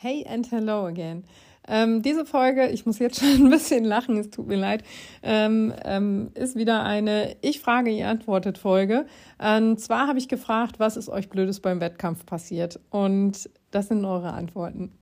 Hey and hello again. Ähm, diese Folge, ich muss jetzt schon ein bisschen lachen, es tut mir leid, ähm, ähm, ist wieder eine Ich frage, ihr antwortet Folge. Und zwar habe ich gefragt, was ist euch Blödes beim Wettkampf passiert? Und das sind eure Antworten.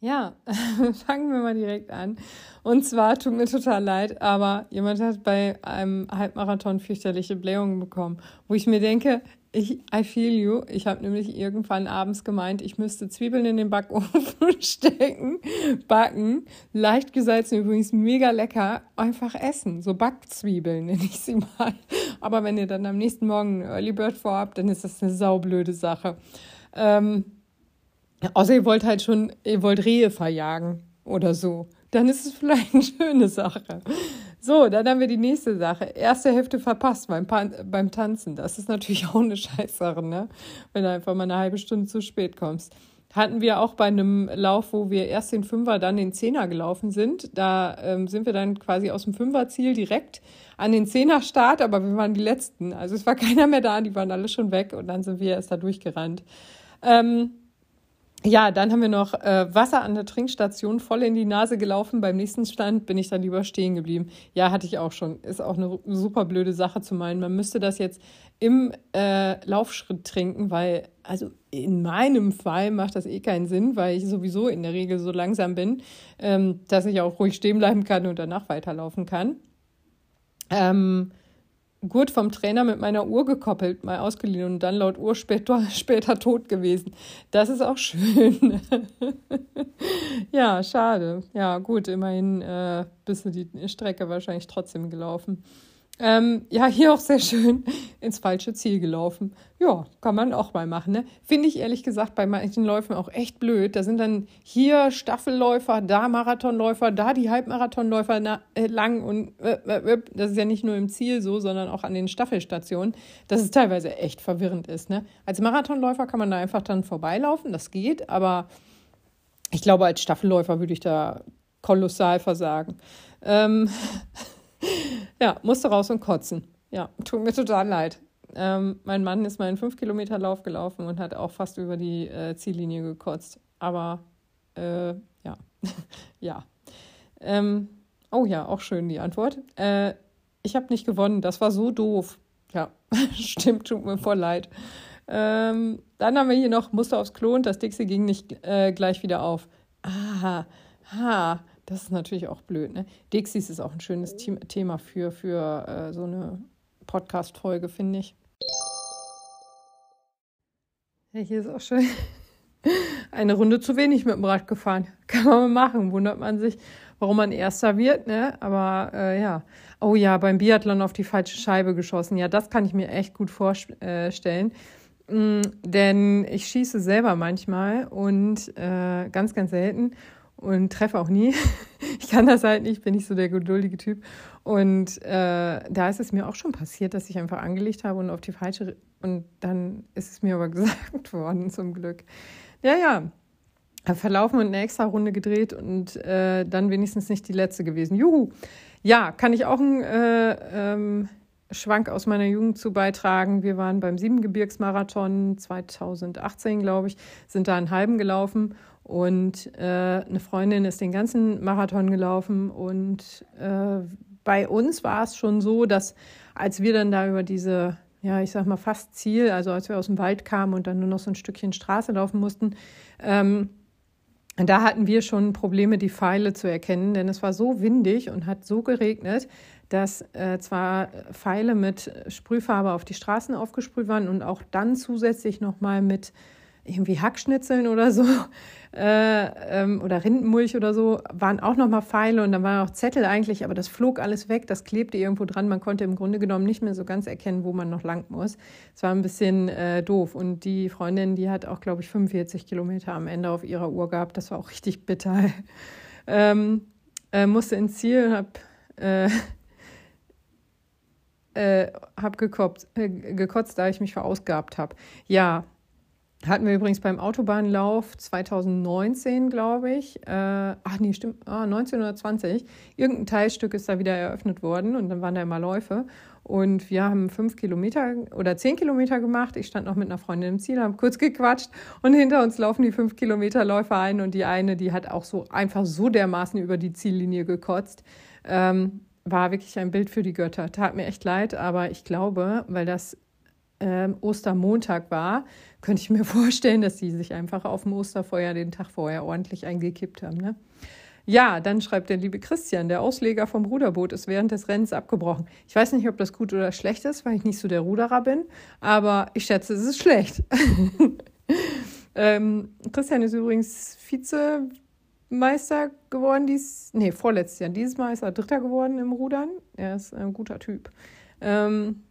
Ja, fangen wir mal direkt an. Und zwar tut mir total leid, aber jemand hat bei einem Halbmarathon fürchterliche Blähungen bekommen, wo ich mir denke, ich, I feel you. Ich habe nämlich irgendwann abends gemeint, ich müsste Zwiebeln in den Backofen stecken, backen, leicht gesalzen, übrigens mega lecker, einfach essen. So Backzwiebeln nenne ich sie mal. Aber wenn ihr dann am nächsten Morgen Early Bird vorhabt, dann ist das eine saublöde Sache. Ähm, außer ihr wollt halt schon, ihr wollt Rehe verjagen oder so. Dann ist es vielleicht eine schöne Sache. So, dann haben wir die nächste Sache. Erste Hälfte verpasst beim, beim Tanzen. Das ist natürlich auch eine Scheißsache, ne? Wenn du einfach mal eine halbe Stunde zu spät kommst. Hatten wir auch bei einem Lauf, wo wir erst den Fünfer, dann den Zehner gelaufen sind. Da ähm, sind wir dann quasi aus dem Fünferziel direkt an den Zehner-Start, aber wir waren die Letzten. Also es war keiner mehr da, die waren alle schon weg und dann sind wir erst da durchgerannt. Ähm, ja, dann haben wir noch äh, Wasser an der Trinkstation voll in die Nase gelaufen. Beim nächsten Stand bin ich dann lieber stehen geblieben. Ja, hatte ich auch schon. Ist auch eine super blöde Sache zu meinen. Man müsste das jetzt im äh, Laufschritt trinken, weil, also in meinem Fall macht das eh keinen Sinn, weil ich sowieso in der Regel so langsam bin, ähm, dass ich auch ruhig stehen bleiben kann und danach weiterlaufen kann. Ähm, Gurt vom Trainer mit meiner Uhr gekoppelt, mal ausgeliehen und dann laut Uhr später, später tot gewesen. Das ist auch schön. ja, schade. Ja, gut, immerhin äh, bist du die Strecke wahrscheinlich trotzdem gelaufen. Ähm, ja, hier auch sehr schön ins falsche Ziel gelaufen. Ja, kann man auch mal machen. Ne? Finde ich ehrlich gesagt bei manchen Läufen auch echt blöd. Da sind dann hier Staffelläufer, da Marathonläufer, da die Halbmarathonläufer na, äh, lang und äh, äh, äh, das ist ja nicht nur im Ziel so, sondern auch an den Staffelstationen, dass es teilweise echt verwirrend ist. Ne? Als Marathonläufer kann man da einfach dann vorbeilaufen, das geht, aber ich glaube, als Staffelläufer würde ich da kolossal versagen. Ähm, ja, musste raus und kotzen. Ja, tut mir total leid. Ähm, mein Mann ist mal einen 5-Kilometer-Lauf gelaufen und hat auch fast über die äh, Ziellinie gekotzt. Aber äh, ja, ja. Ähm, oh ja, auch schön die Antwort. Äh, ich habe nicht gewonnen, das war so doof. Ja, stimmt, tut mir voll leid. Ähm, dann haben wir hier noch Muster aufs Klo und das Dixie ging nicht äh, gleich wieder auf. Ah, ha. Das ist natürlich auch blöd. Ne? Dixies ist auch ein schönes Thema für, für äh, so eine Podcast-Folge, finde ich. Ja, hier ist auch schön. Eine Runde zu wenig mit dem Rad gefahren. Kann man machen. Wundert man sich, warum man Erster wird, ne? Aber äh, ja. Oh ja, beim Biathlon auf die falsche Scheibe geschossen. Ja, das kann ich mir echt gut vorstellen. Mm, denn ich schieße selber manchmal und äh, ganz, ganz selten und treffe auch nie. ich kann das halt nicht, bin nicht so der geduldige Typ. Und äh, da ist es mir auch schon passiert, dass ich einfach angelegt habe und auf die falsche. Und dann ist es mir aber gesagt worden, zum Glück. Ja, ja. Verlaufen und eine extra Runde gedreht und äh, dann wenigstens nicht die letzte gewesen. Juhu! Ja, kann ich auch einen äh, ähm, Schwank aus meiner Jugend zu beitragen. Wir waren beim Siebengebirgsmarathon 2018, glaube ich, sind da einen halben gelaufen und äh, eine Freundin ist den ganzen Marathon gelaufen. Und äh, bei uns war es schon so, dass als wir dann da über diese, ja, ich sag mal fast Ziel, also als wir aus dem Wald kamen und dann nur noch so ein Stückchen Straße laufen mussten, ähm, da hatten wir schon Probleme, die Pfeile zu erkennen, denn es war so windig und hat so geregnet, dass äh, zwar Pfeile mit Sprühfarbe auf die Straßen aufgesprüht waren und auch dann zusätzlich nochmal mit irgendwie Hackschnitzeln oder so äh, ähm, oder Rindenmulch oder so, waren auch nochmal Pfeile und dann waren auch Zettel eigentlich, aber das flog alles weg, das klebte irgendwo dran. Man konnte im Grunde genommen nicht mehr so ganz erkennen, wo man noch lang muss. Es war ein bisschen äh, doof. Und die Freundin, die hat auch, glaube ich, 45 Kilometer am Ende auf ihrer Uhr gehabt. Das war auch richtig bitter. ähm, äh, musste ins Ziel, hab äh, äh, hab gekotzt, äh, gekotzt, da ich mich verausgabt habe. Ja, Hatten wir übrigens beim Autobahnlauf 2019, glaube ich. Äh, ach nee, stimmt, ah, 19 oder 20. Irgendein Teilstück ist da wieder eröffnet worden und dann waren da immer Läufe. Und wir haben fünf Kilometer oder zehn Kilometer gemacht. Ich stand noch mit einer Freundin im Ziel, haben kurz gequatscht und hinter uns laufen die fünf Kilometer Läufer ein und die eine, die hat auch so einfach so dermaßen über die Ziellinie gekotzt. Ähm, war wirklich ein Bild für die Götter. Tat mir echt leid, aber ich glaube, weil das ähm, Ostermontag war, könnte ich mir vorstellen, dass sie sich einfach auf dem Osterfeuer den Tag vorher ordentlich eingekippt haben. Ne? Ja, dann schreibt der liebe Christian, der Ausleger vom Ruderboot ist während des Rennens abgebrochen. Ich weiß nicht, ob das gut oder schlecht ist, weil ich nicht so der Ruderer bin, aber ich schätze, es ist schlecht. ähm, Christian ist übrigens Vizemeister geworden, dies, nee, vorletztes Jahr. Dieses Mal ist er Dritter geworden im Rudern. Er ist ein guter Typ. Ähm,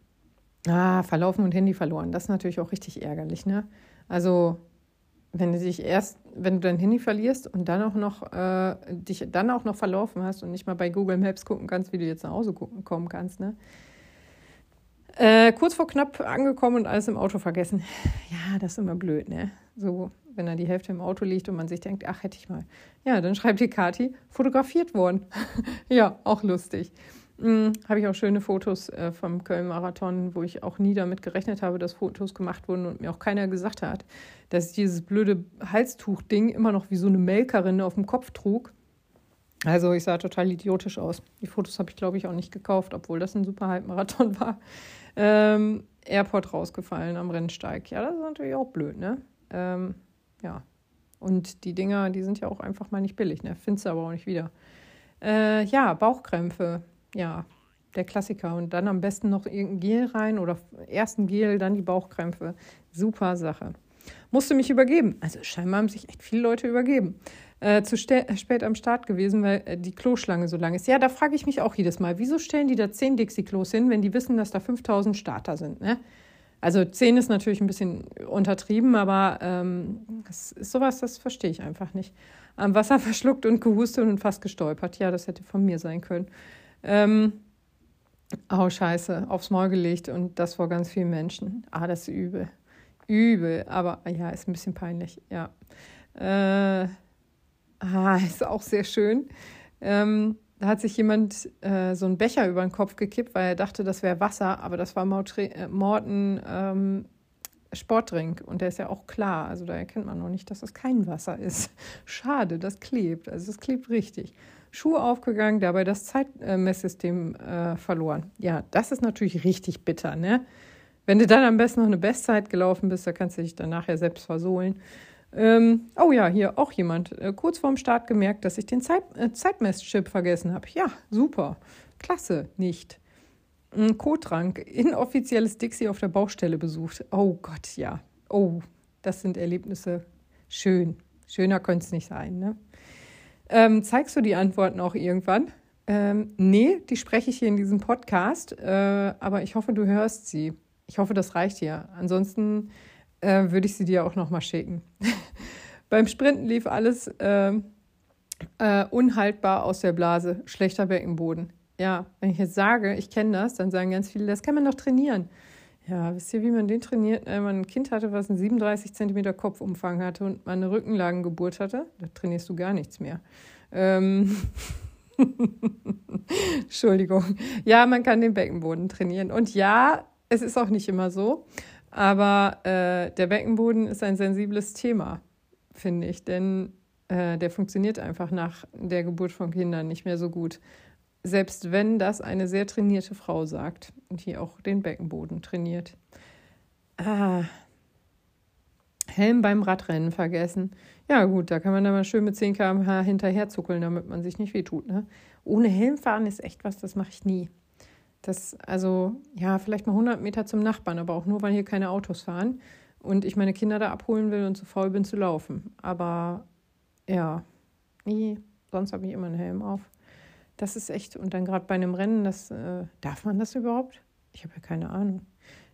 Ah, verlaufen und Handy verloren. Das ist natürlich auch richtig ärgerlich, ne? Also, wenn du dich erst, wenn du dein Handy verlierst und dann auch noch äh, dich dann auch noch verlaufen hast und nicht mal bei Google Maps gucken kannst, wie du jetzt nach Hause gucken, kommen kannst, ne? Äh, kurz vor knapp angekommen und alles im Auto vergessen. Ja, das ist immer blöd, ne? So, wenn da die Hälfte im Auto liegt und man sich denkt, ach, hätte ich mal. Ja, dann schreibt die Kati, fotografiert worden. ja, auch lustig. Mhm, habe ich auch schöne Fotos äh, vom Köln-Marathon, wo ich auch nie damit gerechnet habe, dass Fotos gemacht wurden und mir auch keiner gesagt hat, dass ich dieses blöde Halstuch-Ding immer noch wie so eine Melkerin auf dem Kopf trug. Also ich sah total idiotisch aus. Die Fotos habe ich, glaube ich, auch nicht gekauft, obwohl das ein super Halbmarathon war. Ähm, Airport rausgefallen am Rennsteig. Ja, das ist natürlich auch blöd, ne? Ähm, ja. Und die Dinger, die sind ja auch einfach mal nicht billig, ne? Findest du aber auch nicht wieder. Äh, ja, Bauchkrämpfe ja, der Klassiker. Und dann am besten noch irgendein Gel rein oder ersten Gel, dann die Bauchkrämpfe. Super Sache. Musste mich übergeben. Also scheinbar haben sich echt viele Leute übergeben. Äh, zu spät am Start gewesen, weil äh, die Kloschlange so lang ist. Ja, da frage ich mich auch jedes Mal, wieso stellen die da 10 Dixie-Klos hin, wenn die wissen, dass da 5000 Starter sind? Ne? Also 10 ist natürlich ein bisschen untertrieben, aber ähm, das ist sowas, das verstehe ich einfach nicht. Am Wasser verschluckt und gehustet und fast gestolpert. Ja, das hätte von mir sein können. Ähm, oh, scheiße, aufs Maul gelegt und das vor ganz vielen Menschen. Ah, das ist übel. Übel, aber ja, ist ein bisschen peinlich, ja. Äh, ah, ist auch sehr schön. Ähm, da hat sich jemand äh, so einen Becher über den Kopf gekippt, weil er dachte, das wäre Wasser, aber das war äh, Morten ähm, Sportdrink und der ist ja auch klar. Also da erkennt man noch nicht, dass das kein Wasser ist. Schade, das klebt. Also das klebt richtig. Schuhe aufgegangen, dabei das Zeitmesssystem äh, verloren. Ja, das ist natürlich richtig bitter, ne? Wenn du dann am besten noch eine Bestzeit gelaufen bist, da kannst du dich dann nachher selbst versohlen. Ähm, oh ja, hier auch jemand. Äh, kurz vorm Start gemerkt, dass ich den Zeit, äh, Zeitmesschip vergessen habe. Ja, super. Klasse, nicht. Ein Kotrank, inoffizielles Dixie auf der Baustelle besucht. Oh Gott, ja. Oh, das sind Erlebnisse. Schön. Schöner könnte es nicht sein, ne? Ähm, zeigst du die Antworten auch irgendwann? Ähm, nee, die spreche ich hier in diesem Podcast, äh, aber ich hoffe, du hörst sie. Ich hoffe, das reicht hier. Ansonsten äh, würde ich sie dir auch nochmal schicken. Beim Sprinten lief alles äh, äh, unhaltbar aus der Blase, schlechter Beckenboden. Ja, wenn ich jetzt sage, ich kenne das, dann sagen ganz viele, das kann man doch trainieren. Ja, wisst ihr, wie man den trainiert? Wenn man ein Kind hatte, was einen 37 cm Kopfumfang hatte und man eine Rückenlagengeburt hatte, da trainierst du gar nichts mehr. Ähm Entschuldigung. Ja, man kann den Beckenboden trainieren. Und ja, es ist auch nicht immer so. Aber äh, der Beckenboden ist ein sensibles Thema, finde ich. Denn äh, der funktioniert einfach nach der Geburt von Kindern nicht mehr so gut selbst wenn das eine sehr trainierte Frau sagt und die auch den Beckenboden trainiert. Ah, Helm beim Radrennen vergessen. Ja, gut, da kann man dann mal schön mit 10 km/h hinterher zuckeln, damit man sich nicht wehtut. Ne? Ohne Helm fahren ist echt was, das mache ich nie. Das, also, ja, vielleicht mal 100 Meter zum Nachbarn, aber auch nur, weil hier keine Autos fahren und ich meine Kinder da abholen will und zu faul bin zu laufen. Aber ja, nee, sonst habe ich immer einen Helm auf. Das ist echt, und dann gerade bei einem Rennen, das äh, darf man das überhaupt? Ich habe ja keine Ahnung.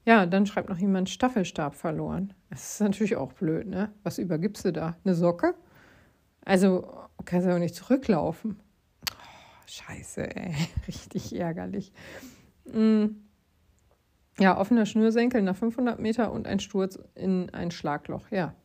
Ja, dann schreibt noch jemand Staffelstab verloren. Das ist natürlich auch blöd, ne? Was übergibst du da? Eine Socke? Also kannst du auch nicht zurücklaufen. Oh, scheiße, ey. Richtig ärgerlich. Mm. ja, offener Schnürsenkel nach 500 Meter und ein Sturz in ein Schlagloch. Ja,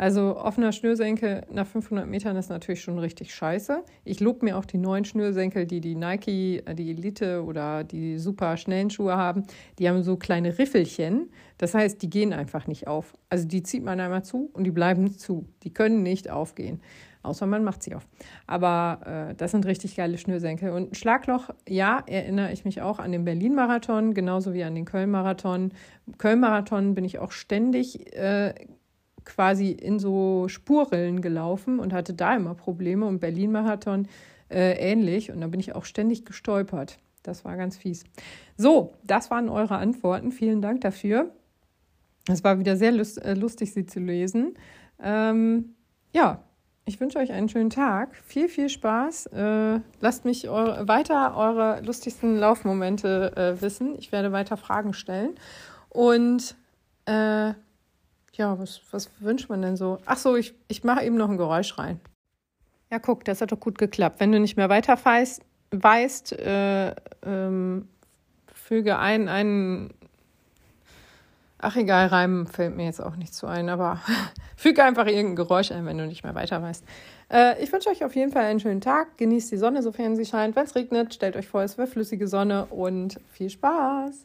also offener Schnürsenkel nach 500 Metern ist natürlich schon richtig scheiße. Ich lobe mir auch die neuen Schnürsenkel, die die Nike, äh, die Elite oder die super schnellen Schuhe haben. Die haben so kleine Riffelchen. Das heißt, die gehen einfach nicht auf. Also die zieht man einmal zu und die bleiben zu. Die können nicht aufgehen. Außer man macht sie auf. Aber äh, das sind richtig geile Schnürsenkel. Und Schlagloch, ja, erinnere ich mich auch an den Berlin-Marathon, genauso wie an den Köln-Marathon. Köln-Marathon bin ich auch ständig äh, quasi in so Spurrillen gelaufen und hatte da immer Probleme und Berlin-Marathon äh, ähnlich und da bin ich auch ständig gestolpert. Das war ganz fies. So, das waren eure Antworten. Vielen Dank dafür. Es war wieder sehr äh, lustig, sie zu lesen. Ähm, ja, ich wünsche euch einen schönen Tag. Viel, viel Spaß. Äh, lasst mich eure, weiter eure lustigsten Laufmomente äh, wissen. Ich werde weiter Fragen stellen. Und äh, ja, was, was wünscht man denn so? Ach so, ich, ich mache eben noch ein Geräusch rein. Ja, guck, das hat doch gut geklappt. Wenn du nicht mehr weiter weißt, äh, ähm, füge ein, einen. Ach egal, Reim fällt mir jetzt auch nicht zu ein, aber füge einfach irgendein Geräusch ein, wenn du nicht mehr weiter weißt. Äh, ich wünsche euch auf jeden Fall einen schönen Tag. Genießt die Sonne, sofern sie scheint. Wenn es regnet, stellt euch vor, es wäre flüssige Sonne und viel Spaß.